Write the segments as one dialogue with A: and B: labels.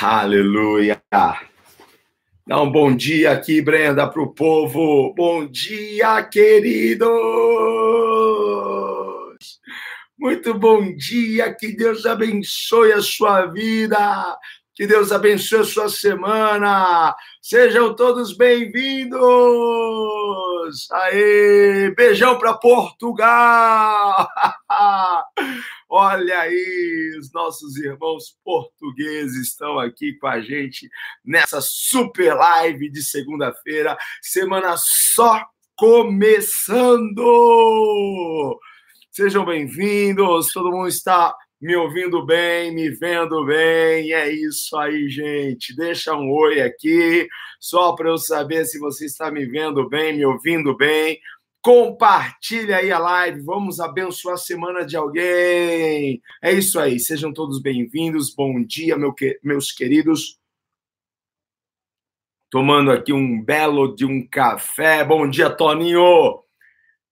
A: Aleluia. Dá um bom dia aqui, Brenda, para o povo. Bom dia, queridos. Muito bom dia. Que Deus abençoe a sua vida. Que Deus abençoe a sua semana. Sejam todos bem-vindos. Aê! Beijão para Portugal. Olha aí, os nossos irmãos portugueses estão aqui com a gente nessa super live de segunda-feira, semana só começando. Sejam bem-vindos, todo mundo está me ouvindo bem, me vendo bem. É isso aí, gente. Deixa um oi aqui, só para eu saber se você está me vendo bem, me ouvindo bem. Compartilha aí a live, vamos abençoar a semana de alguém. É isso aí, sejam todos bem-vindos. Bom dia, meu que... meus queridos. Tomando aqui um belo de um café. Bom dia, Toninho.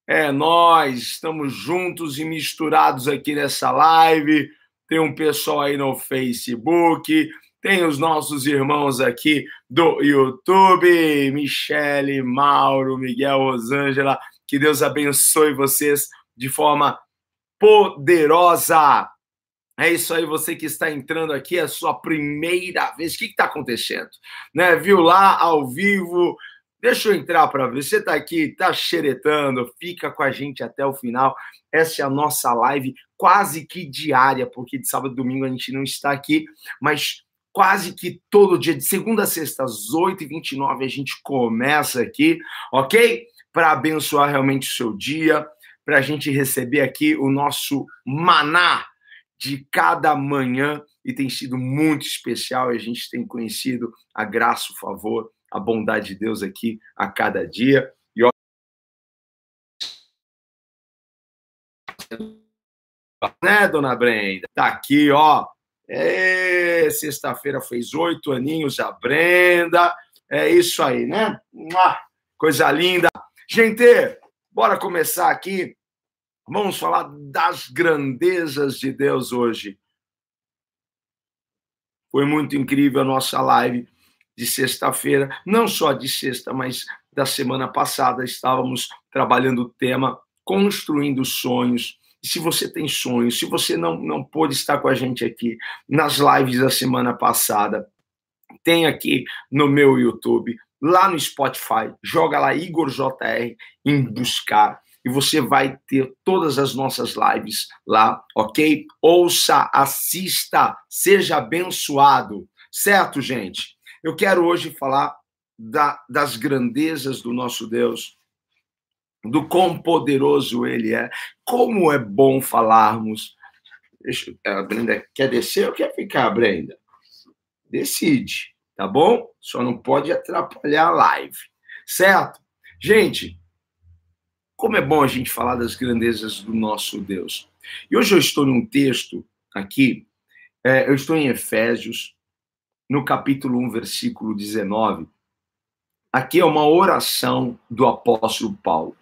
A: É nós, estamos juntos e misturados aqui nessa live. Tem um pessoal aí no Facebook, tem os nossos irmãos aqui do YouTube, Michele, Mauro, Miguel, Rosângela. Que Deus abençoe vocês de forma poderosa. É isso aí, você que está entrando aqui, é a sua primeira vez. O que está acontecendo? Né? Viu lá ao vivo? Deixa eu entrar para ver. Você está aqui, está xeretando, fica com a gente até o final. Essa é a nossa live quase que diária, porque de sábado e domingo a gente não está aqui, mas quase que todo dia, de segunda a sexta, às 8h29, a gente começa aqui, ok? Para abençoar realmente o seu dia, para a gente receber aqui o nosso maná de cada manhã, e tem sido muito especial, a gente tem conhecido a graça, o favor a bondade de Deus aqui a cada dia. E ó, né, dona Brenda? Tá aqui, ó. É, Sexta-feira fez oito aninhos a Brenda. É isso aí, né? Coisa linda. Gente, bora começar aqui. Vamos falar das grandezas de Deus hoje. Foi muito incrível a nossa live de sexta-feira, não só de sexta, mas da semana passada, estávamos trabalhando o tema Construindo Sonhos. E se você tem sonhos, se você não, não pôde estar com a gente aqui nas lives da semana passada, tem aqui no meu YouTube, lá no Spotify, joga lá Igor JR em buscar e você vai ter todas as nossas lives lá, ok? Ouça, assista, seja abençoado, certo, gente? Eu quero hoje falar da, das grandezas do nosso Deus, do quão poderoso Ele é, como é bom falarmos. Deixa, a Brenda quer descer ou quer ficar, Brenda? Decide, tá bom? Só não pode atrapalhar a live, certo? Gente, como é bom a gente falar das grandezas do nosso Deus. E hoje eu estou num texto aqui, é, eu estou em Efésios, no capítulo 1, versículo 19. Aqui é uma oração do apóstolo Paulo.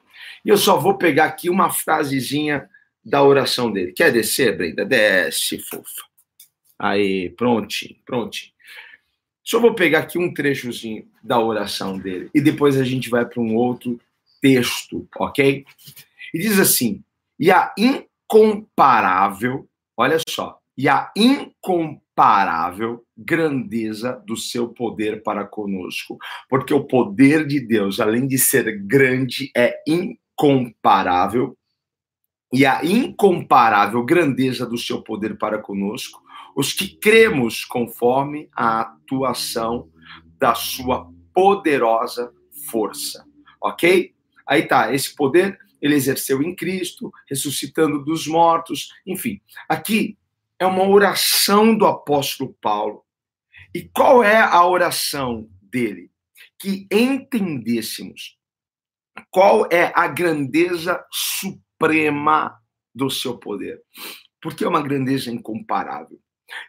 A: E eu só vou pegar aqui uma frasezinha da oração dele. Quer descer, Brenda? Desce, fofa. Aí, prontinho, prontinho. Só vou pegar aqui um trechozinho da oração dele e depois a gente vai para um outro texto, ok? E diz assim: e a incomparável, olha só, e a incomparável grandeza do seu poder para conosco. Porque o poder de Deus, além de ser grande, é incomparável. E a incomparável grandeza do seu poder para conosco, os que cremos conforme a atuação da sua poderosa força. Ok? Aí tá, esse poder ele exerceu em Cristo, ressuscitando dos mortos, enfim. Aqui é uma oração do apóstolo Paulo. E qual é a oração dele? Que entendêssemos qual é a grandeza suprema do seu poder. Porque é uma grandeza incomparável.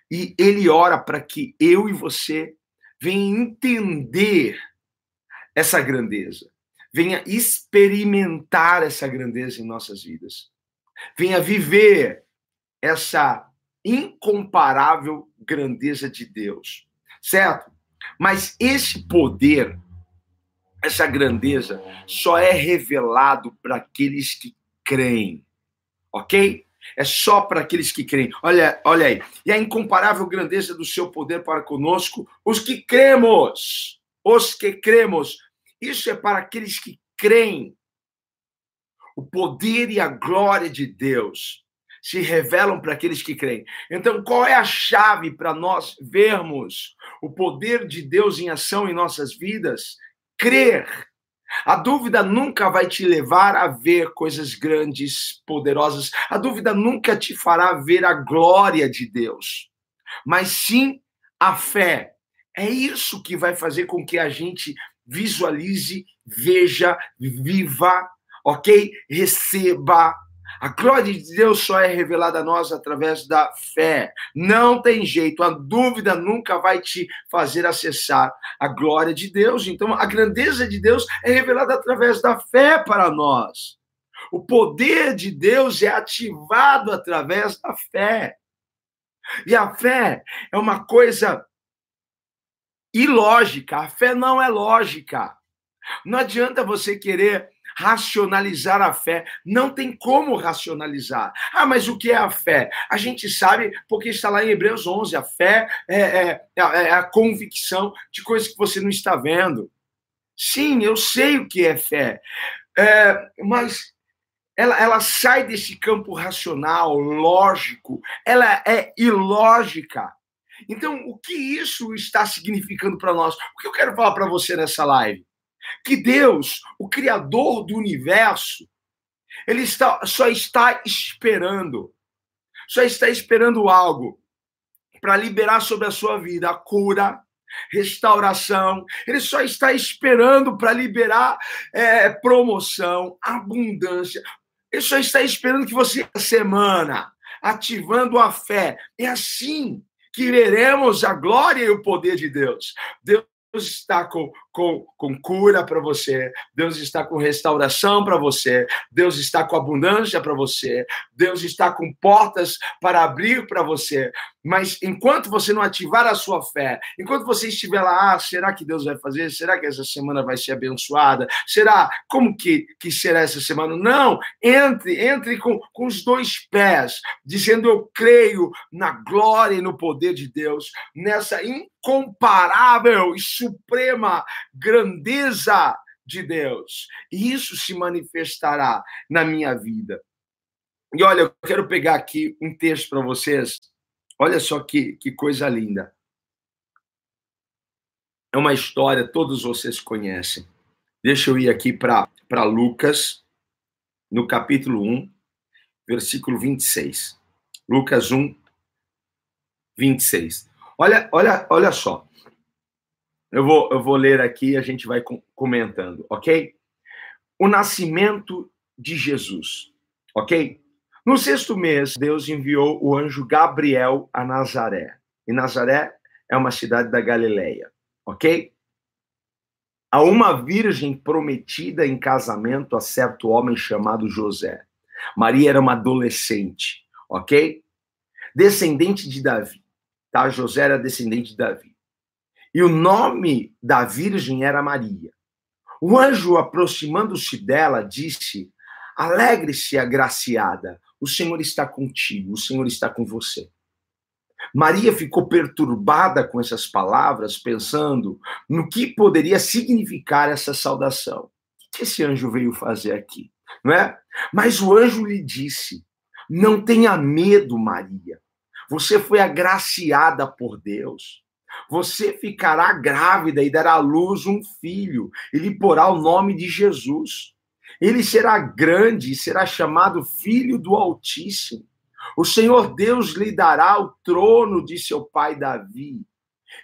A: E ele ora para que eu e você venha entender essa grandeza, venha experimentar essa grandeza em nossas vidas, venha viver essa incomparável grandeza de Deus. certo? Mas esse poder, essa grandeza, só é revelado para aqueles que creem, ok? É só para aqueles que creem. Olha, olha aí. E a incomparável grandeza do seu poder para conosco, os que cremos. Os que cremos. Isso é para aqueles que creem. O poder e a glória de Deus se revelam para aqueles que creem. Então, qual é a chave para nós vermos o poder de Deus em ação em nossas vidas? Crer. A dúvida nunca vai te levar a ver coisas grandes, poderosas. A dúvida nunca te fará ver a glória de Deus. Mas sim a fé. É isso que vai fazer com que a gente visualize, veja, viva, ok? Receba a glória de Deus só é revelada a nós através da fé. Não tem jeito, a dúvida nunca vai te fazer acessar a glória de Deus. Então, a grandeza de Deus é revelada através da fé para nós. O poder de Deus é ativado através da fé. E a fé é uma coisa ilógica. A fé não é lógica. Não adianta você querer racionalizar a fé. Não tem como racionalizar. Ah, mas o que é a fé? A gente sabe porque está lá em Hebreus 11. A fé é, é, é, é a convicção de coisas que você não está vendo. Sim, eu sei o que é fé. É, mas ela, ela sai desse campo racional, lógico, ela é ilógica. Então, o que isso está significando para nós? O que eu quero falar para você nessa live? Que Deus, o Criador do universo, ele está, só está esperando, só está esperando algo para liberar sobre a sua vida a cura, restauração. Ele só está esperando para liberar é, promoção, abundância. Ele só está esperando que você, semana, ativando a fé. É assim que veremos a glória e o poder de Deus. Deus está com com, com cura para você, Deus está com restauração para você, Deus está com abundância para você, Deus está com portas para abrir para você. Mas enquanto você não ativar a sua fé, enquanto você estiver lá, ah, será que Deus vai fazer? Será que essa semana vai ser abençoada? Será? Como que, que será essa semana? Não, entre, entre com, com os dois pés, dizendo eu creio na glória e no poder de Deus, nessa incomparável e suprema grandeza de Deus. E isso se manifestará na minha vida. E olha, eu quero pegar aqui um texto para vocês. Olha só que, que coisa linda. É uma história, todos vocês conhecem. Deixa eu ir aqui para Lucas, no capítulo 1, versículo 26. Lucas 1, 26. Olha, olha, olha só. Eu vou, eu vou ler aqui e a gente vai comentando, ok? O nascimento de Jesus, ok? No sexto mês, Deus enviou o anjo Gabriel a Nazaré. E Nazaré é uma cidade da Galileia, ok? A uma virgem prometida em casamento a certo homem chamado José. Maria era uma adolescente, ok? Descendente de Davi, tá? José era descendente de Davi. E o nome da virgem era Maria. O anjo, aproximando-se dela, disse: Alegre-se, agraciada, o Senhor está contigo, o Senhor está com você. Maria ficou perturbada com essas palavras, pensando no que poderia significar essa saudação. O que esse anjo veio fazer aqui? Não é? Mas o anjo lhe disse: Não tenha medo, Maria. Você foi agraciada por Deus. Você ficará grávida e dará à luz um filho, e lhe porá o nome de Jesus. Ele será grande e será chamado Filho do Altíssimo. O Senhor Deus lhe dará o trono de seu pai Davi,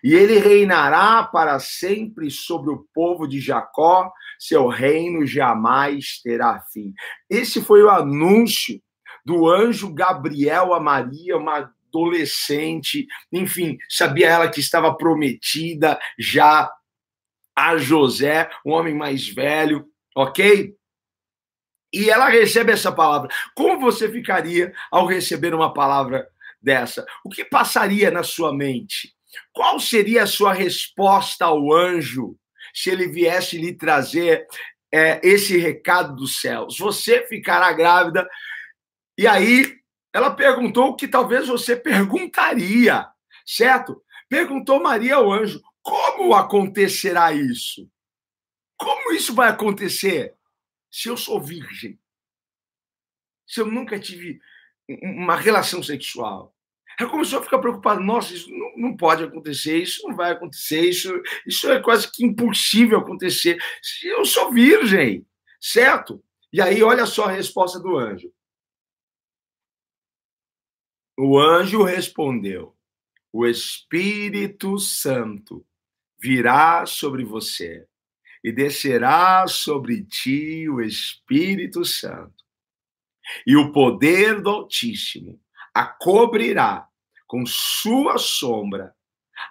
A: e ele reinará para sempre sobre o povo de Jacó, seu reino jamais terá fim. Esse foi o anúncio do anjo Gabriel a Maria, uma adolescente, enfim, sabia ela que estava prometida já a José, um homem mais velho, ok? E ela recebe essa palavra. Como você ficaria ao receber uma palavra dessa? O que passaria na sua mente? qual seria a sua resposta ao anjo se ele viesse lhe trazer é, esse recado dos céus? Você ficará grávida. E aí ela perguntou o que talvez você perguntaria, certo? Perguntou Maria ao anjo: como acontecerá isso? Como isso vai acontecer se eu sou virgem? Se eu nunca tive uma relação sexual? Ela começou a ficar preocupada. Nossa, isso não, não, pode acontecer, isso não vai acontecer, isso, isso é quase que impossível acontecer. Eu sou virgem, certo? E aí, olha só a resposta do anjo. O anjo respondeu: O Espírito Santo virá sobre você e descerá sobre ti o Espírito Santo. E o poder do Altíssimo a cobrirá com sua sombra.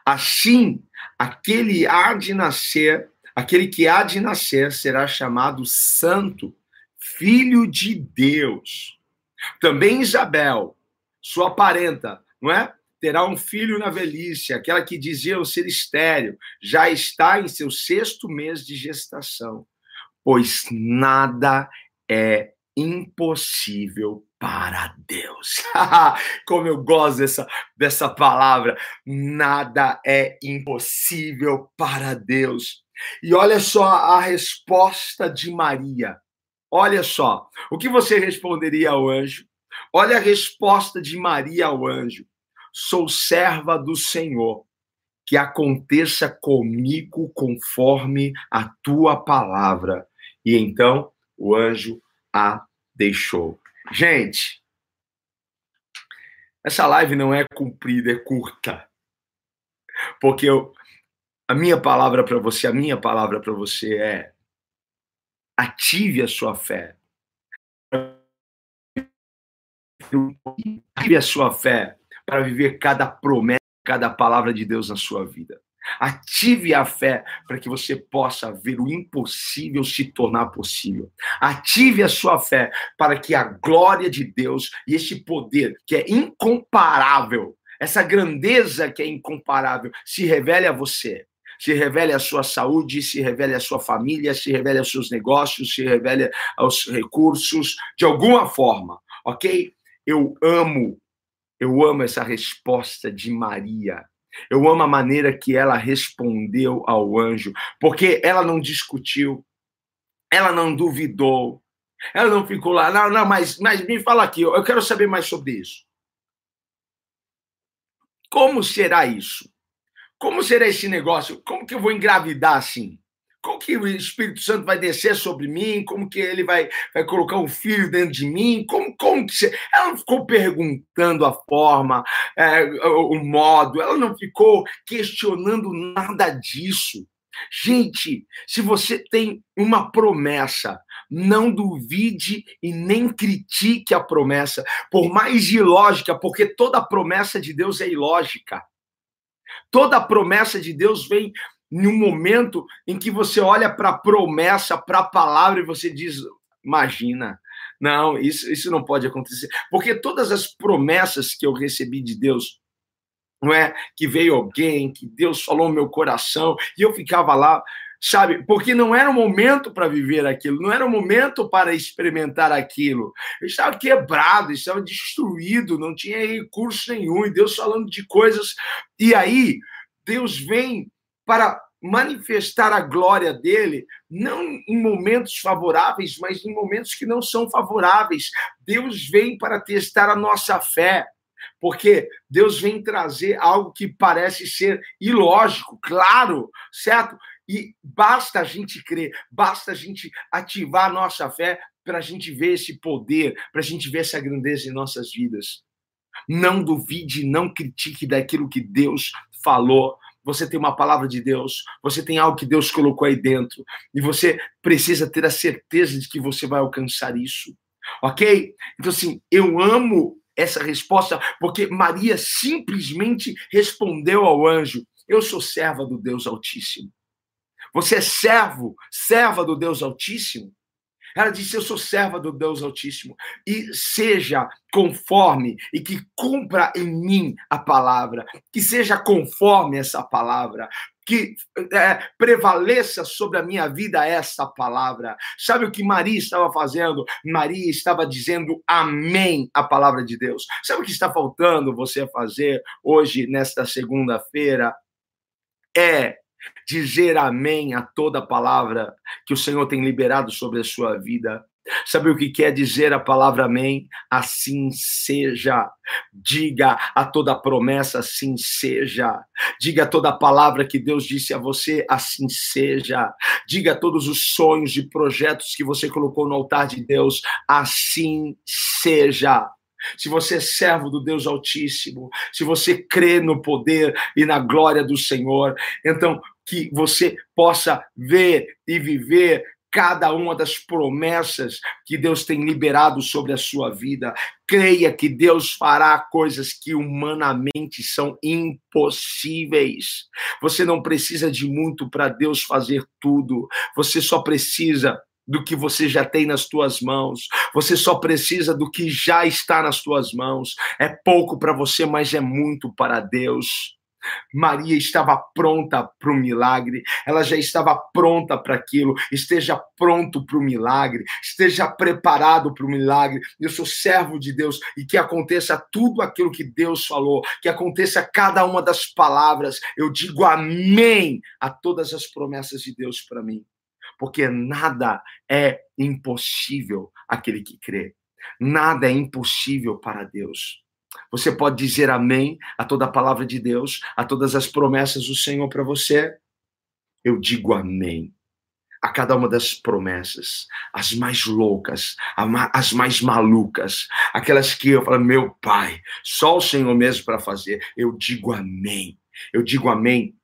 A: Assim, aquele há de nascer, aquele que há de nascer será chamado Santo, Filho de Deus. Também Isabel, sua parenta, não é? Terá um filho na velhice, aquela que dizia ser estéreo, já está em seu sexto mês de gestação, pois nada é impossível para Deus. Como eu gosto dessa, dessa palavra. Nada é impossível para Deus. E olha só a resposta de Maria. Olha só. O que você responderia ao anjo? Olha a resposta de Maria ao anjo. Sou serva do Senhor. Que aconteça comigo conforme a tua palavra. E então o anjo a deixou. Gente, essa live não é comprida, é curta. Porque eu, a minha palavra para você, a minha palavra para você é ative a sua fé. Ative a sua fé para viver cada promessa, cada palavra de Deus na sua vida. Ative a fé para que você possa ver o impossível se tornar possível. Ative a sua fé para que a glória de Deus e esse poder que é incomparável, essa grandeza que é incomparável, se revele a você. Se revele a sua saúde, se revele a sua família, se revele aos seus negócios, se revele aos recursos, de alguma forma, ok? Eu amo, eu amo essa resposta de Maria eu amo a maneira que ela respondeu ao anjo, porque ela não discutiu, ela não duvidou, ela não ficou lá, não, não, mas, mas me fala aqui, eu quero saber mais sobre isso. Como será isso? Como será esse negócio? Como que eu vou engravidar assim? Como que o Espírito Santo vai descer sobre mim? Como que ele vai, vai colocar um filho dentro de mim? Como, como que você... Ela não ficou perguntando a forma, é, o, modo, ela não ficou questionando nada disso. Gente, se você tem uma promessa, não duvide e nem critique a promessa, por mais ilógica, porque toda promessa de Deus é ilógica. Toda promessa de Deus vem em um momento em que você olha para a promessa, para a palavra e você diz: imagina, não, isso, isso não pode acontecer. Porque todas as promessas que eu recebi de Deus, não é? Que veio alguém, que Deus falou no meu coração, e eu ficava lá, sabe? Porque não era o momento para viver aquilo, não era o momento para experimentar aquilo. Eu estava quebrado, estava destruído, não tinha recurso nenhum, e Deus falando de coisas. E aí, Deus vem para manifestar a glória dele, não em momentos favoráveis, mas em momentos que não são favoráveis. Deus vem para testar a nossa fé, porque Deus vem trazer algo que parece ser ilógico, claro, certo? E basta a gente crer, basta a gente ativar a nossa fé para a gente ver esse poder, para a gente ver essa grandeza em nossas vidas. Não duvide, não critique daquilo que Deus falou você tem uma palavra de Deus, você tem algo que Deus colocou aí dentro, e você precisa ter a certeza de que você vai alcançar isso. Ok? Então, assim, eu amo essa resposta, porque Maria simplesmente respondeu ao anjo: Eu sou serva do Deus Altíssimo. Você é servo, serva do Deus Altíssimo? Ela disse: Eu sou serva do Deus Altíssimo, e seja conforme, e que cumpra em mim a palavra, que seja conforme essa palavra, que é, prevaleça sobre a minha vida essa palavra. Sabe o que Maria estava fazendo? Maria estava dizendo amém à palavra de Deus. Sabe o que está faltando você fazer hoje, nesta segunda-feira? É dizer amém a toda palavra que o Senhor tem liberado sobre a sua vida. Sabe o que quer dizer a palavra amém? Assim seja. Diga a toda promessa, assim seja. Diga a toda palavra que Deus disse a você, assim seja. Diga a todos os sonhos e projetos que você colocou no altar de Deus, assim seja. Se você é servo do Deus Altíssimo, se você crê no poder e na glória do Senhor, então que você possa ver e viver cada uma das promessas que Deus tem liberado sobre a sua vida. Creia que Deus fará coisas que humanamente são impossíveis. Você não precisa de muito para Deus fazer tudo. Você só precisa do que você já tem nas tuas mãos. Você só precisa do que já está nas tuas mãos. É pouco para você, mas é muito para Deus. Maria estava pronta para o milagre, ela já estava pronta para aquilo. Esteja pronto para o milagre, esteja preparado para o milagre. Eu sou servo de Deus e que aconteça tudo aquilo que Deus falou, que aconteça cada uma das palavras. Eu digo amém a todas as promessas de Deus para mim, porque nada é impossível aquele que crê. Nada é impossível para Deus. Você pode dizer amém a toda a palavra de Deus, a todas as promessas do Senhor para você? Eu digo amém a cada uma das promessas, as mais loucas, as mais malucas, aquelas que eu falo, meu pai, só o Senhor mesmo para fazer. Eu digo amém. Eu digo amém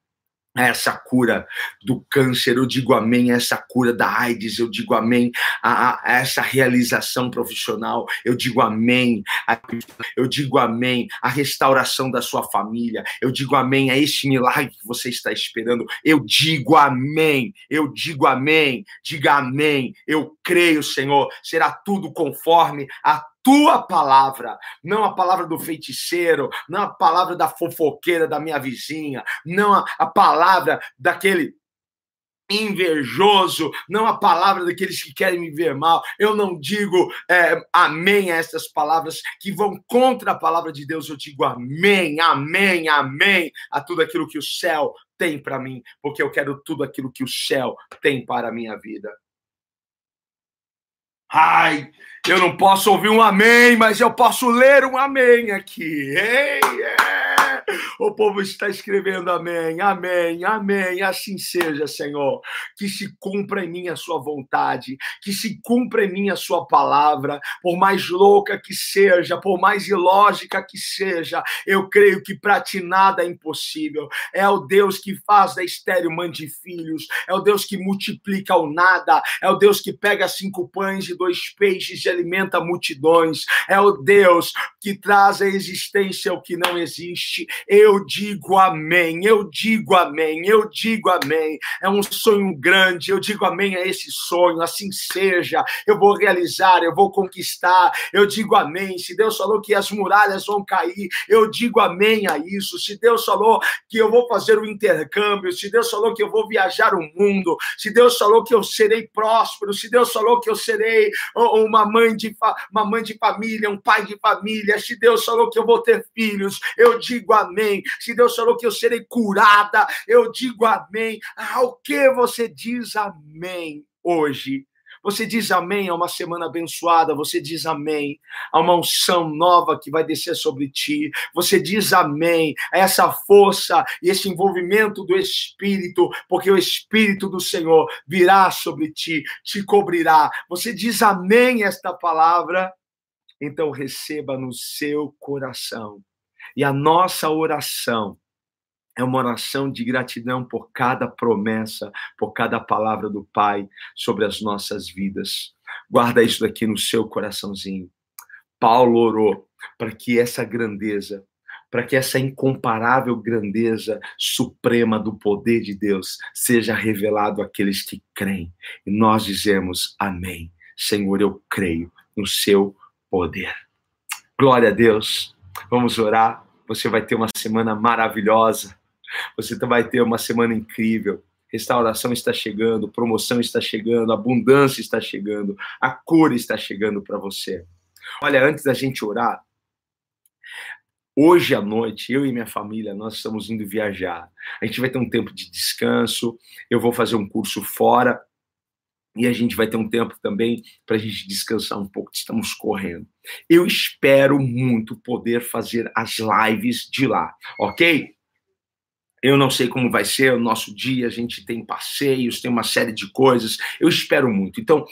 A: a essa cura do câncer, eu digo amém. A essa cura da AIDS, eu digo amém. A, a essa realização profissional, eu digo amém, a, eu digo amém. A restauração da sua família, eu digo amém. A este milagre que você está esperando, eu digo amém, eu digo amém, diga amém, eu creio, Senhor, será tudo conforme a tua palavra, não a palavra do feiticeiro, não a palavra da fofoqueira da minha vizinha, não a, a palavra daquele invejoso, não a palavra daqueles que querem me ver mal. Eu não digo é, amém a essas palavras que vão contra a palavra de Deus. Eu digo amém, amém, amém a tudo aquilo que o céu tem para mim, porque eu quero tudo aquilo que o céu tem para a minha vida. Ai, eu não posso ouvir um amém, mas eu posso ler um amém aqui. Ei, é. O povo está escrevendo amém, amém, amém. Assim seja, Senhor. Que se cumpra em mim a sua vontade, que se cumpra em mim a sua palavra, por mais louca que seja, por mais ilógica que seja, eu creio que para ti nada é impossível. É o Deus que faz da estéreo mãe de filhos, é o Deus que multiplica o nada, é o Deus que pega cinco pães e dois peixes e alimenta multidões, é o Deus que traz à existência o que não existe. Eu digo amém, eu digo amém, eu digo amém. É um sonho grande, eu digo amém a esse sonho, assim seja. Eu vou realizar, eu vou conquistar. Eu digo amém. Se Deus falou que as muralhas vão cair, eu digo amém a isso. Se Deus falou que eu vou fazer o um intercâmbio, se Deus falou que eu vou viajar o mundo, se Deus falou que eu serei próspero, se Deus falou que eu serei uma mãe de uma mãe de família, um pai de família, se Deus falou que eu vou ter filhos, eu digo amém amém. Se Deus falou que eu serei curada, eu digo amém. Ao que você diz amém hoje? Você diz amém a uma semana abençoada, você diz amém a uma unção nova que vai descer sobre ti, você diz amém a essa força e esse envolvimento do Espírito, porque o Espírito do Senhor virá sobre ti, te cobrirá. Você diz amém a esta palavra, então receba no seu coração e a nossa oração é uma oração de gratidão por cada promessa, por cada palavra do Pai sobre as nossas vidas. Guarda isso daqui no seu coraçãozinho. Paulo orou para que essa grandeza, para que essa incomparável grandeza suprema do poder de Deus seja revelado àqueles que creem. E nós dizemos amém. Senhor, eu creio no seu poder. Glória a Deus. Vamos orar. Você vai ter uma semana maravilhosa. Você vai ter uma semana incrível. Restauração está chegando, promoção está chegando, abundância está chegando, a cura está chegando para você. Olha, antes da gente orar, hoje à noite, eu e minha família, nós estamos indo viajar. A gente vai ter um tempo de descanso, eu vou fazer um curso fora e a gente vai ter um tempo também para a gente descansar um pouco, estamos correndo. Eu espero muito poder fazer as lives de lá, ok? Eu não sei como vai ser o nosso dia, a gente tem passeios, tem uma série de coisas. Eu espero muito. Então,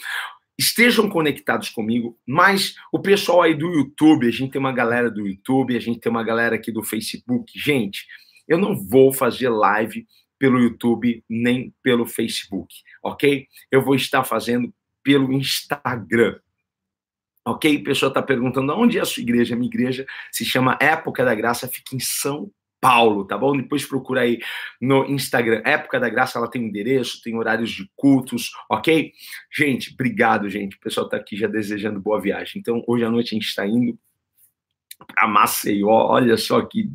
A: estejam conectados comigo, mas o pessoal aí do YouTube, a gente tem uma galera do YouTube, a gente tem uma galera aqui do Facebook. Gente, eu não vou fazer live pelo YouTube nem pelo Facebook, ok? Eu vou estar fazendo pelo Instagram. Ok? A pessoa está perguntando onde é a sua igreja. Minha igreja se chama Época da Graça, fica em São Paulo, tá bom? Depois procura aí no Instagram. Época da Graça, ela tem endereço, tem horários de cultos, ok? Gente, obrigado, gente. O pessoal tá aqui já desejando boa viagem. Então, hoje à noite a gente está indo para Maceió. Olha só que,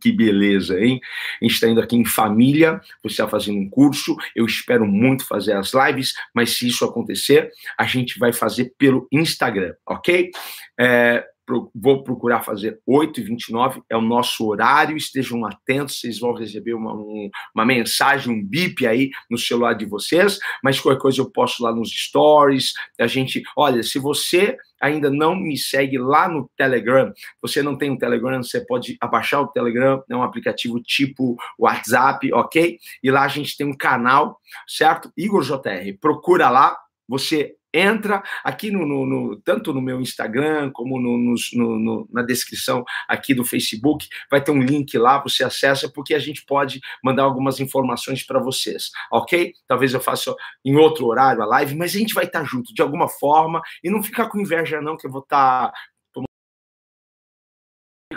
A: que beleza, hein? A gente está indo aqui em família, você está fazendo um curso. Eu espero muito fazer as lives, mas se isso acontecer, a gente vai fazer pelo Instagram, ok? É, vou procurar fazer 8h29, é o nosso horário, estejam atentos, vocês vão receber uma, um, uma mensagem, um bip aí no celular de vocês, mas qualquer coisa eu posto lá nos stories, a gente, olha, se você ainda não me segue lá no Telegram, você não tem um Telegram, você pode abaixar o Telegram, é um aplicativo tipo WhatsApp, ok? E lá a gente tem um canal, certo? Igor JR, procura lá, você entra aqui no, no, no, tanto no meu Instagram como no, no, na descrição aqui do Facebook, vai ter um link lá, você acessa, porque a gente pode mandar algumas informações para vocês, ok? Talvez eu faça em outro horário a live, mas a gente vai estar junto de alguma forma e não ficar com inveja não, que eu vou estar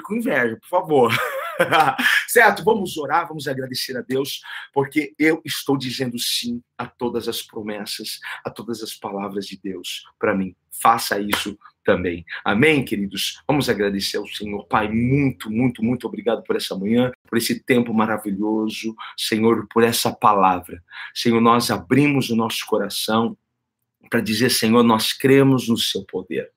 A: com inveja, por favor. certo? Vamos orar, vamos agradecer a Deus, porque eu estou dizendo sim a todas as promessas, a todas as palavras de Deus para mim. Faça isso também. Amém, queridos? Vamos agradecer ao Senhor. Pai, muito, muito, muito obrigado por essa manhã, por esse tempo maravilhoso, Senhor, por essa palavra. Senhor, nós abrimos o nosso coração para dizer, Senhor, nós cremos no seu poder.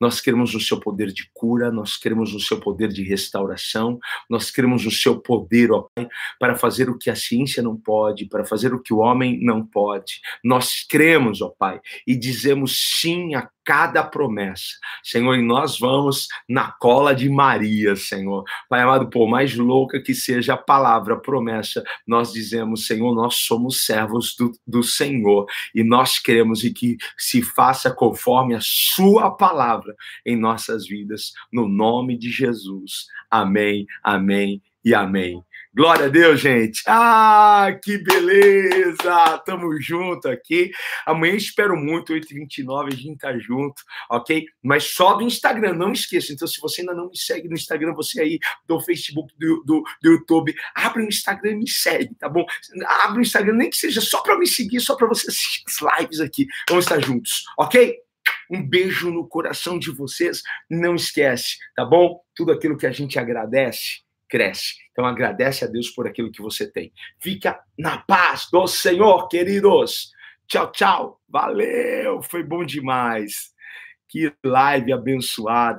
A: Nós queremos o seu poder de cura, nós queremos o seu poder de restauração, nós queremos o seu poder, ó Pai, para fazer o que a ciência não pode, para fazer o que o homem não pode. Nós cremos, ó Pai, e dizemos sim a cada promessa. Senhor, e nós vamos na cola de Maria, Senhor. Pai amado, por mais louca que seja a palavra, a promessa, nós dizemos, Senhor, nós somos servos do, do Senhor e nós queremos que se faça conforme a Sua palavra em nossas vidas, no nome de Jesus. Amém, amém e amém. Glória a Deus, gente. Ah, que beleza! Tamo junto aqui. Amanhã espero muito, 8h29, a gente tá junto, ok? Mas só do Instagram, não esqueça. Então, se você ainda não me segue no Instagram, você aí do Facebook, do, do, do YouTube, abre o Instagram e me segue, tá bom? Abre o Instagram, nem que seja só para me seguir, só para você assistir as lives aqui. Vamos estar juntos, ok? Um beijo no coração de vocês. Não esquece, tá bom? Tudo aquilo que a gente agradece cresce. Então agradece a Deus por aquilo que você tem. Fica na paz do Senhor, queridos. Tchau, tchau. Valeu, foi bom demais. Que live abençoada.